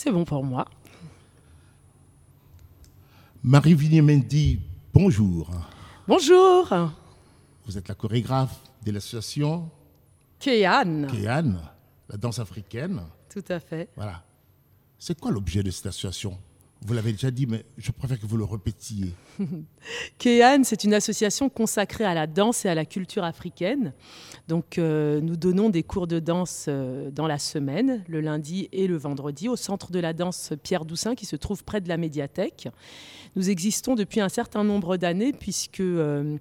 C'est bon pour moi. Marie Vigné-Mendy, bonjour. Bonjour. Vous êtes la chorégraphe de l'association Kéane. Kéane, la danse africaine. Tout à fait. Voilà. C'est quoi l'objet de cette association? Vous l'avez déjà dit, mais je préfère que vous le répétiez. Kéane, c'est une association consacrée à la danse et à la culture africaine. Donc, euh, nous donnons des cours de danse euh, dans la semaine, le lundi et le vendredi, au centre de la danse Pierre Doussin, qui se trouve près de la médiathèque. Nous existons depuis un certain nombre d'années, puisque euh,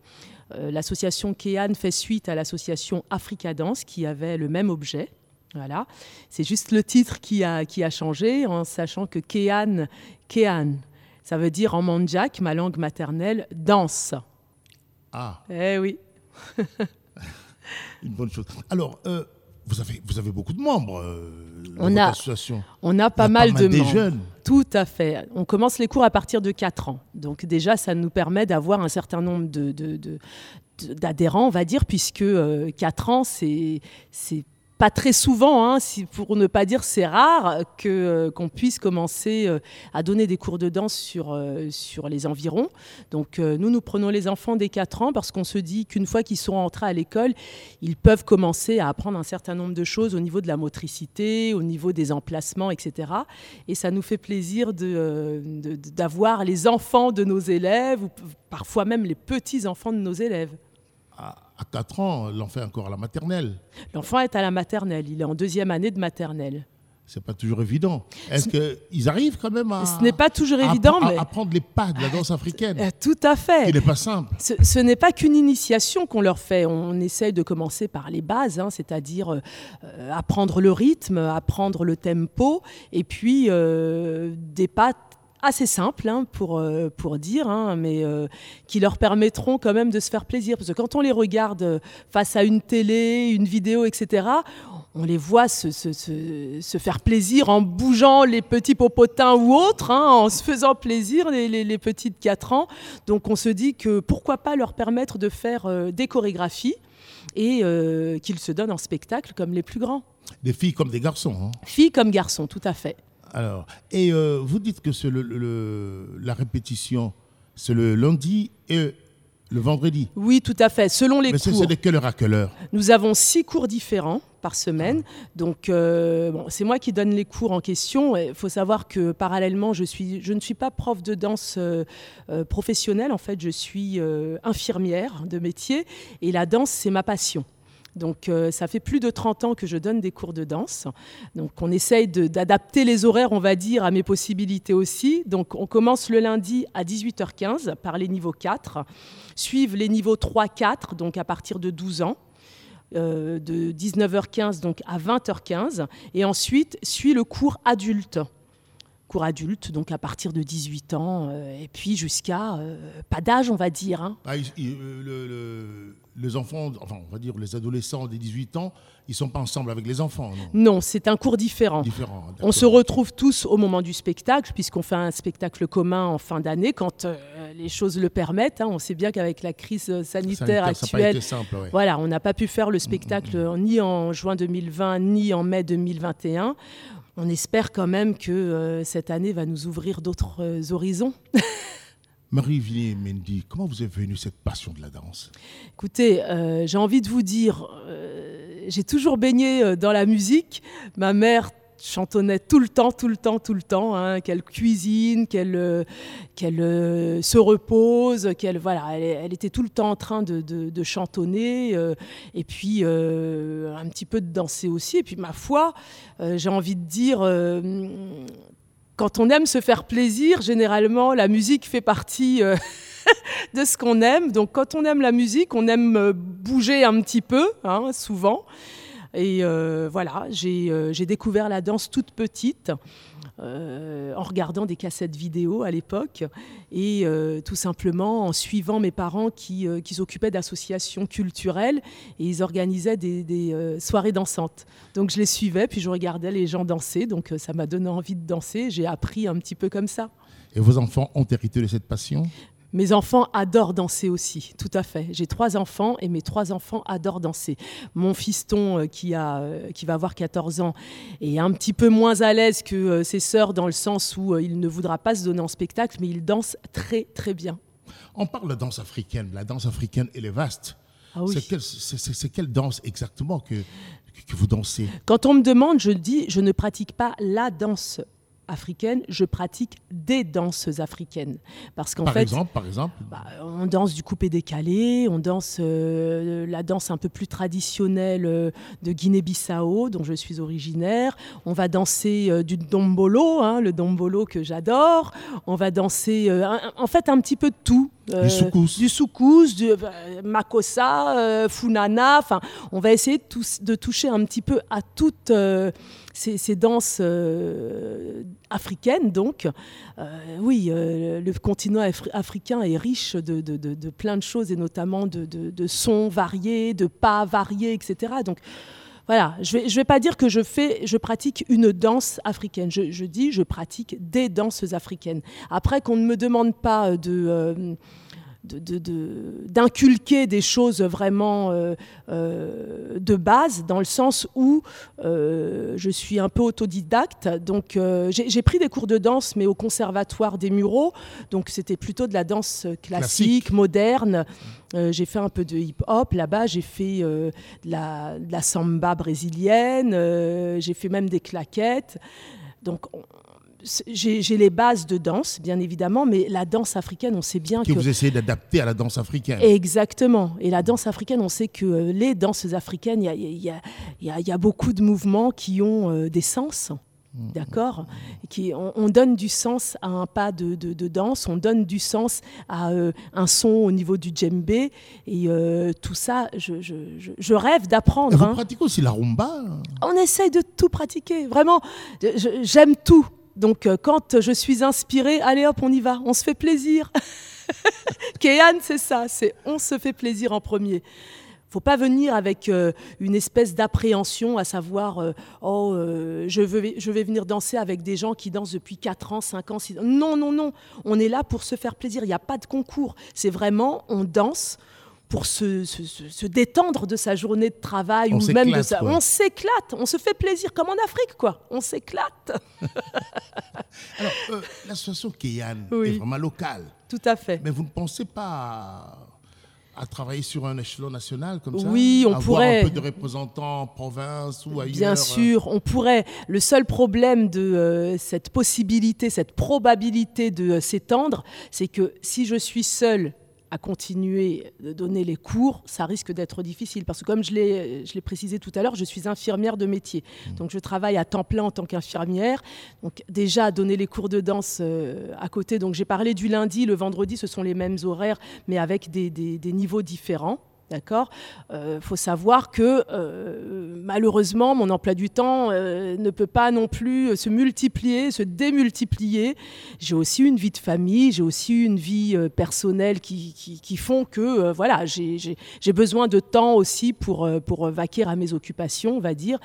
l'association Kéane fait suite à l'association Africa Danse, qui avait le même objet. Voilà, c'est juste le titre qui a, qui a changé, en sachant que Kéane, Kéane, ça veut dire en mandjak, ma langue maternelle, danse. Ah. Eh oui. Une bonne chose. Alors, euh, vous, avez, vous avez beaucoup de membres euh, dans On votre a- association. On a pas a mal de des membres. jeunes. Tout à fait. On commence les cours à partir de 4 ans. Donc déjà, ça nous permet d'avoir un certain nombre de, de- de- de- d'adhérents, on va dire, puisque 4 ans, c'est c'est pas très souvent, hein, si, pour ne pas dire c'est rare, que, euh, qu'on puisse commencer euh, à donner des cours de danse sur, euh, sur les environs. Donc nous, nous prenons les enfants dès 4 ans parce qu'on se dit qu'une fois qu'ils sont entrés à l'école, ils peuvent commencer à apprendre un certain nombre de choses au niveau de la motricité, au niveau des emplacements, etc. Et ça nous fait plaisir euh, de- d'avoir les enfants de nos élèves, ou parfois même les petits-enfants de nos élèves. À, à 4 ans, l'enfant est encore à la maternelle. L'enfant est à la maternelle, il est en deuxième année de maternelle. C'est pas toujours évident. Est-ce qu'ils arrivent quand même à. Ce n'est pas toujours à évident, appre- à mais... apprendre les pas de la danse africaine? Euh, Tout à fait. Il n'est pas simple. Ce, ce n'est pas qu'une initiation qu'on leur fait. On essaye de commencer par les bases, hein, c'est-à-dire euh, apprendre le rythme, apprendre le tempo, et puis euh, des pas assez simples hein, pour, euh, pour dire, hein, mais euh, qui leur permettront quand même de se faire plaisir. Parce que quand on les regarde euh, face à une télé, une vidéo, etc., on les voit se, se- se- se faire plaisir en bougeant les petits popotins ou autres, hein, en se faisant plaisir, les, les, les petits de 4 ans. Donc on se dit que pourquoi pas leur permettre de faire euh, des chorégraphies et qu'ils se donnent en spectacle comme les plus grands. Des filles comme des garçons. Filles comme garçons, tout à fait. Alors, et euh, vous dites que c'est le, le- la répétition, c'est le lundi et le vendredi. Oui, tout à fait. Selon les Mais c'est cours, c'est de quelle heure à quelle heure? Nous avons six cours différents par semaine. Donc, euh, bon, c'est moi qui donne les cours en question. Il faut savoir que parallèlement, je, suis, je ne suis pas prof de danse euh, euh, professionnelle. En fait, je suis infirmière de métier et la danse, c'est ma passion. Donc euh, ça fait plus de 30 ans que je donne des cours de danse. Donc on essaye d'adapter les horaires, on va dire, à mes possibilités aussi. Donc on commence le lundi à 18h15 par les niveaux 4, suivent les niveaux 3-4, donc à partir de 12 ans. euh, de 19h15 donc à 20h15 et ensuite suit le cours adulte cours adulte donc à partir de 18 ans euh, et puis jusqu'à euh, pas d'âge on va dire hein. Ah, ils- euh, le- le- Les enfants, enfin, on va dire les adolescents des 18 ans, ils sont pas ensemble avec les enfants, non? Non c'est un cours différent. On se retrouve tous au moment du spectacle, puisqu'on fait un spectacle commun en fin d'année, quand euh, les choses le permettent. hein. On sait bien qu'avec la crise sanitaire, actuelle, simple. ouais. voilà, on n'a pas pu faire le spectacle euh, ni en juin 2020, ni en mai 2021. On espère quand même que euh, cette année va nous ouvrir d'autres euh, horizons. Marie Villiers Mendy, comment vous est venue cette passion de la danse? Écoutez, euh, j'ai envie de vous dire, j'ai toujours baigné dans la musique. Ma mère chantonnait tout le temps, tout le temps, tout le temps, hein, qu'elle cuisine, qu'elle euh, se repose, qu'elle voilà, elle, était tout le temps en train de, de- chantonner euh, et puis euh, un petit peu de danser aussi. Et puis ma foi, j'ai envie de dire. quand on aime se faire plaisir, généralement, la musique fait partie de ce qu'on aime. Donc, quand on aime la musique, on aime bouger un petit peu, hein, souvent. Et euh, voilà, j'ai euh, j'ai découvert la danse toute petite. euh, en regardant des cassettes vidéo à l'époque et tout simplement en suivant mes parents qui, s'occupaient d'associations culturelles et ils organisaient des, des, soirées dansantes. Donc je les suivais, puis je regardais les gens danser, donc ça m'a donné envie de danser, j'ai appris un petit peu comme ça. Et vos enfants ont hérité de cette passion? Mes enfants adorent danser aussi, tout à fait. J'ai trois enfants et mes trois enfants adorent danser. Mon fiston euh, qui, a, euh, qui va avoir 14 ans est un petit peu moins à l'aise que euh, ses sœurs dans le sens où il ne voudra pas se donner en spectacle, mais il danse très très bien. On parle de danse africaine. La danse africaine, elle est vaste. Ah oui. C'est quelle, quelle danse exactement que, que vous dansez? Quand on me demande, je dis, je ne pratique pas la danse africaine, je pratique des danses africaines. Parce qu'en Par fait, exemple, par exemple. Bah, on danse du coupé décalé, on danse euh, la danse un peu plus traditionnelle euh, de Guinée-Bissau, dont je suis originaire. On va danser euh, du dombolo, hein, le dombolo que j'adore. On va danser, un- en fait, un petit peu de tout. Du soukous. Du soukous, du makossa, funana. Enfin, on va essayer de, tous- de toucher un petit peu à toutes euh, ces, danses euh, africaines. Donc, euh, oui, euh, le continent afri- africain est riche de, plein de choses et notamment de, sons variés, de pas variés, etc. Donc, voilà, je je vais pas dire que je fais, je pratique une danse africaine. Je, je dis, je pratique des danses africaines. Après, qu'on ne me demande pas de de- de- de- d'inculquer des choses vraiment euh, euh, de base, dans le sens où euh, je suis un peu autodidacte. Donc, j'ai pris des cours de danse, mais au conservatoire des Mureaux. Donc, c'était plutôt de la danse classique, Classique. moderne. J'ai fait un peu de hip-hop là-bas. J'ai fait de, la, de la samba brésilienne. j'ai fait même des claquettes. Donc, on- j'ai les bases de danse, bien évidemment, mais la danse africaine, on sait bien Que que vous essayez d'adapter à la danse africaine. Exactement. Et la danse africaine, on sait que euh, les danses africaines, il y a, y y y beaucoup de mouvements qui ont euh, des sens. D'accord? Qui- on, on donne du sens à un pas de, de- de danse, on donne du sens à euh, un son au niveau du djembé. Et euh, tout ça, je, je- je- je rêve d'apprendre. vous hein. pratiquez aussi la rumba? On essaye de tout pratiquer, vraiment. J'aime tout. Donc, euh, quand je suis inspirée, allez hop, on y va, on se fait plaisir. Kéane, c'est ça, c'est on se fait plaisir en premier. Faut pas venir avec euh, une espèce d'appréhension, à savoir, euh, oh, je, veux, je vais venir danser avec des gens qui dansent depuis 4 ans, 5 ans, 6 ans. Non, non, non. On est là pour se faire plaisir. Il n'y a pas de concours. C'est vraiment, on danse pour se, se- se- détendre de sa journée de travail On ou même de sa... quoi. On s'éclate, on se fait plaisir, comme en Afrique, quoi. On s'éclate. Alors, euh, l'association Kéyan Oui. est vraiment locale. Tout à fait. Mais vous ne pensez pas à, travailler sur un échelon national comme ça Oui, on Avoir pourrait. un peu de représentants en province ou ailleurs Bien euh, sûr, on pourrait. Le seul problème de euh, cette possibilité, cette probabilité de euh, s'étendre, c'est que si je suis seule à continuer de donner les cours, ça risque d'être difficile. Parce que comme je l'ai précisé tout à l'heure, je suis infirmière de métier. Donc je travaille à temps plein en tant qu'infirmière. Donc déjà, donner les cours de danse euh, à côté. Donc j'ai parlé du lundi, le vendredi, ce sont les mêmes horaires, mais avec des, des- des niveaux différents. D'accord? Il faut savoir que euh, malheureusement, mon emploi du temps euh, ne peut pas non plus se multiplier, se démultiplier. J'ai aussi une vie de famille, j'ai aussi une vie euh, personnelle qui, qui, qui font que euh, voilà, j'ai- besoin de temps aussi pour, euh, pour vaquer à mes occupations, on va dire.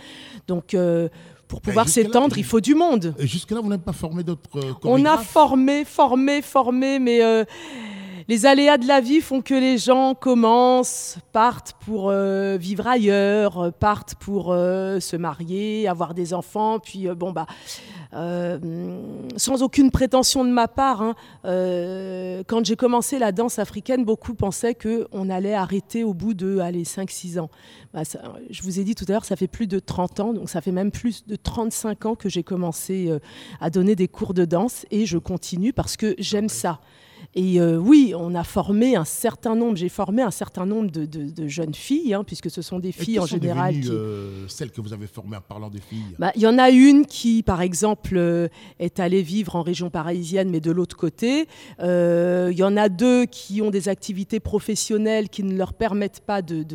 Donc, euh, pour pouvoir jusque-là, s'étendre, il faut du monde. Et Jusque-là, vous n'avez pas formé d'autres euh, On a formé, formé, formé, mais euh, les aléas de la vie font que les gens commencent, partent pour euh, vivre ailleurs, partent pour euh, se marier, avoir des enfants, puis euh, bon bah. sans aucune prétention de ma part, hein, quand j'ai commencé la danse africaine, beaucoup pensaient qu'on allait arrêter au bout de allez, 5-6 ans. Bah, ça- je vous ai dit tout à l'heure, ça fait plus de 30 ans, donc ça fait même plus de 35 ans que j'ai commencé à donner des cours de danse et je continue parce que j'aime ça. Et euh, oui, on a formé un certain nombre, j'ai formé un certain nombre de, de- de jeunes filles, hein, puisque ce sont des filles en sont général devenues, qui, euh, celles que vous avez formées en parlant des filles bah, Il y en a une qui, par exemple, euh, est allée vivre en région parisienne, mais de l'autre côté. Euh, Il y en a deux qui ont des activités professionnelles qui ne leur permettent pas de,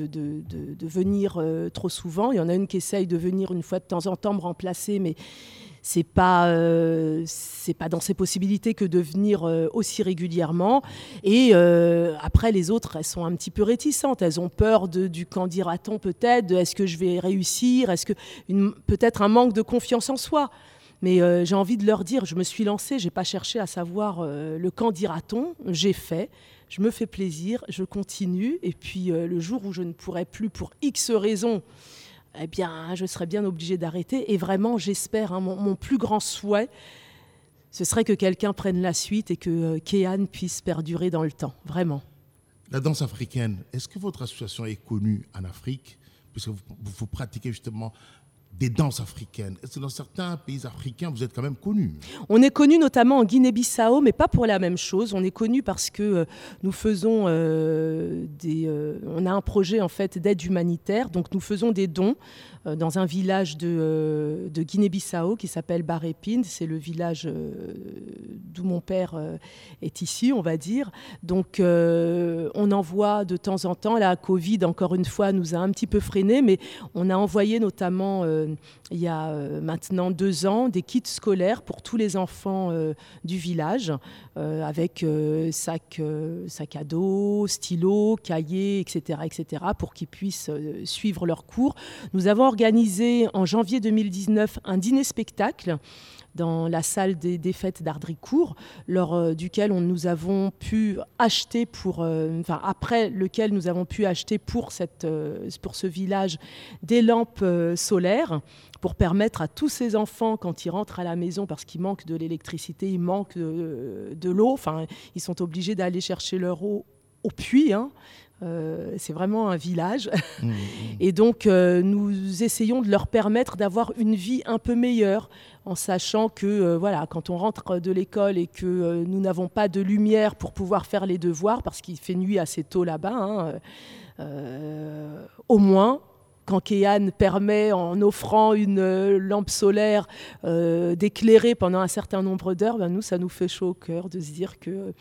venir trop souvent. Il y en a une qui essaye de venir une fois de temps en temps me remplacer, mais c'est pas euh, c'est pas dans ses possibilités que de venir euh, aussi régulièrement. Et euh, après les autres elles sont un petit peu réticentes. Elles ont peur de, du qu'en dira-t-on peut-être est-ce que je vais réussir? Est-ce que peut-être un manque de confiance en soi? Mais j'ai envie de leur dire, je me suis lancée, j'ai pas cherché à savoir le quand dira-t-on, j'ai fait, je me fais plaisir, je continue, et puis le jour où je ne pourrai plus pour X raisons, eh bien, je serai bien obligée d'arrêter. Et vraiment, j'espère, hein, mon, plus grand souhait, ce serait que quelqu'un prenne la suite et que euh, Kéan puisse perdurer dans le temps, vraiment. La danse africaine, est-ce que votre association est connue en Afrique? Puisque vous- vous pratiquez justement des danses africaines. Est-ce que dans certains pays africains, vous êtes quand même connu On est connu notamment en Guinée-Bissau, mais pas pour la même chose. On est connu parce que euh, nous faisons euh, des. euh, on a un projet en fait d'aide humanitaire, donc nous faisons des dons dans un village de, de Guinée-Bissau qui s'appelle Barépine. C'est le village d'où mon père euh, est ici, on va dire. Donc euh, on envoie de temps en temps. La Covid, encore une fois, nous a un petit peu freiné, mais on a envoyé notamment euh, il y a maintenant deux ans des kits scolaires pour tous les enfants du village, avec sac, sac à dos, stylos, cahiers, etc., etc., pour qu'ils puissent suivre leurs cours. Nous avons organisé en janvier 2019 un dîner-spectacle dans la salle des, des fêtes d'Ardricourt, lors euh, duquel on, nous avons pu acheter pour, euh, enfin après lequel nous avons pu acheter pour, cette, euh, pour ce village des lampes solaires pour permettre à tous ces enfants, quand ils rentrent à la maison, parce qu'il manque de l'électricité, il manque de, de l'eau, enfin, ils sont obligés d'aller chercher leur eau au puits. hein. Euh, c'est vraiment un village. Mmh, Et donc, euh, nous essayons de leur permettre d'avoir une vie un peu meilleure, en sachant que, euh, voilà, quand on rentre de l'école et que nous n'avons pas de lumière pour pouvoir faire les devoirs, parce qu'il fait nuit assez tôt là-bas, hein, au moins, quand Kéan permet, en offrant une lampe solaire, d'éclairer pendant un certain nombre d'heures, ben nous, ça nous fait chaud au cœur de se dire que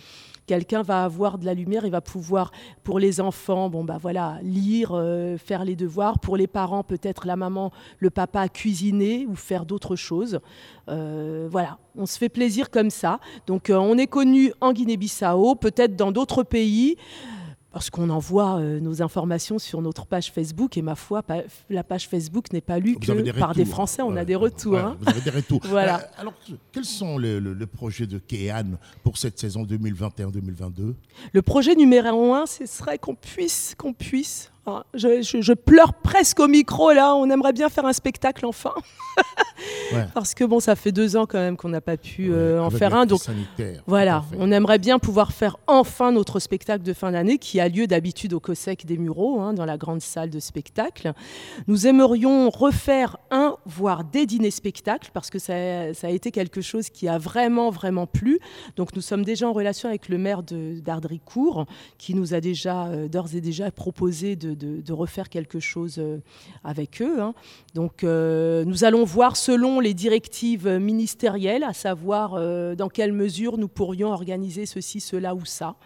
quelqu'un va avoir de la lumière et va pouvoir, pour les enfants, bon bah voilà, lire, euh, faire les devoirs. Pour les parents, peut-être la maman, le papa, cuisiner ou faire d'autres choses. Euh, voilà, on se fait plaisir comme ça. Donc euh, on est connu en Guinée-Bissau, peut-être dans d'autres pays. Parce qu'on envoie euh, nos informations sur notre page Facebook et ma foi, pa- la page Facebook n'est pas lue que des par des. Français, on Ouais, a des retours. ouais, hein. Vous avez des retours. Voilà. Euh, alors, quels sont les, le- les projets de Kéan pour cette saison 2021-2022 Le projet numéro un, ce serait qu'on puisse, qu'on puisse. Ah, je, je- je pleure presque au micro là. On aimerait bien faire un spectacle enfin, Ouais. parce que bon, ça fait deux ans quand même qu'on n'a pas pu euh, Ouais, en faire un. Donc voilà, on aimerait bien pouvoir faire enfin notre spectacle de fin d'année qui a lieu d'habitude au COSEC des Mureaux, hein, dans la grande salle de spectacle. Nous aimerions refaire un, voire des dîners spectacles, parce que ça, ça a été quelque chose qui a vraiment, vraiment plu. Donc nous sommes déjà en relation avec le maire d'Ardricourt, qui nous a déjà, euh, d'ores et déjà, proposé de, refaire quelque chose euh, avec eux. hein. Donc euh, nous allons voir selon les directives ministérielles, à savoir dans quelle mesure nous pourrions organiser ceci, cela ou ça.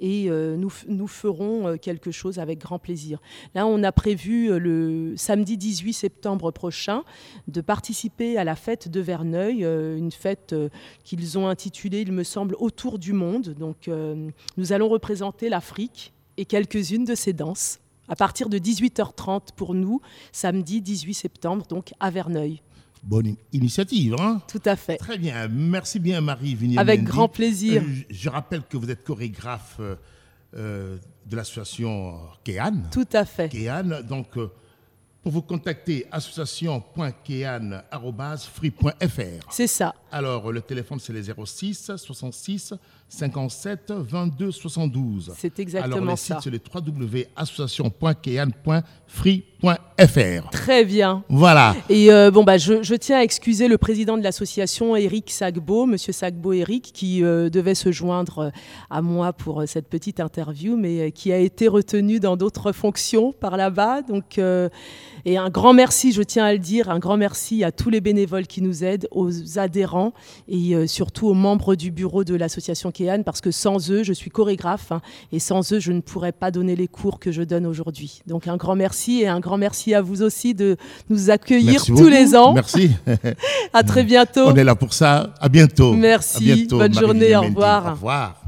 Et nous, nous ferons quelque chose avec grand plaisir. Là, on a prévu le samedi 18 septembre prochain de participer à la fête de Verneuil, euh, une fête euh, qu'ils ont intitulée, il me semble, Autour du monde. Donc euh, nous allons représenter l'Afrique et quelques-unes de ses danses à partir de 18h30 pour nous, samedi 18 septembre, donc à Verneuil. Bonne in- initiative, hein? Tout à fait. Très bien. Merci bien, Marie Vignier. Avec grand plaisir. Euh, je- rappelle que vous êtes chorégraphe euh, de l'association Kéan. Tout à fait. Kéan. Donc, euh, pour vous contacter, association.kéan.free.fr. C'est ça. Alors, le téléphone, c'est les 06 66 57 22 72. C'est exactement Alors, les ça. sites, c'est le www.association.kéan.free.fr. Très bien. Voilà. Et euh, bon, bah, je, je tiens à excuser le président de l'association, Eric Sagbo, Monsieur Sagbo Eric, qui euh, devait se joindre euh, à moi pour cette petite interview, mais qui a été retenu dans d'autres fonctions par là-bas. Donc, euh, et un grand merci, je tiens à le dire, un grand merci à tous les bénévoles qui nous aident, aux adhérents et surtout aux membres du bureau de l'association Kéan, parce que sans eux, je suis chorégraphe, hein, et sans eux, je ne pourrais pas donner les cours que je donne aujourd'hui. Donc un grand merci et un grand merci à vous aussi de nous accueillir Merci tous beaucoup. les ans. Merci. À très bientôt. On est là pour ça. À bientôt. Merci. À bientôt, Bonne Marie journée. Au revoir. Au revoir.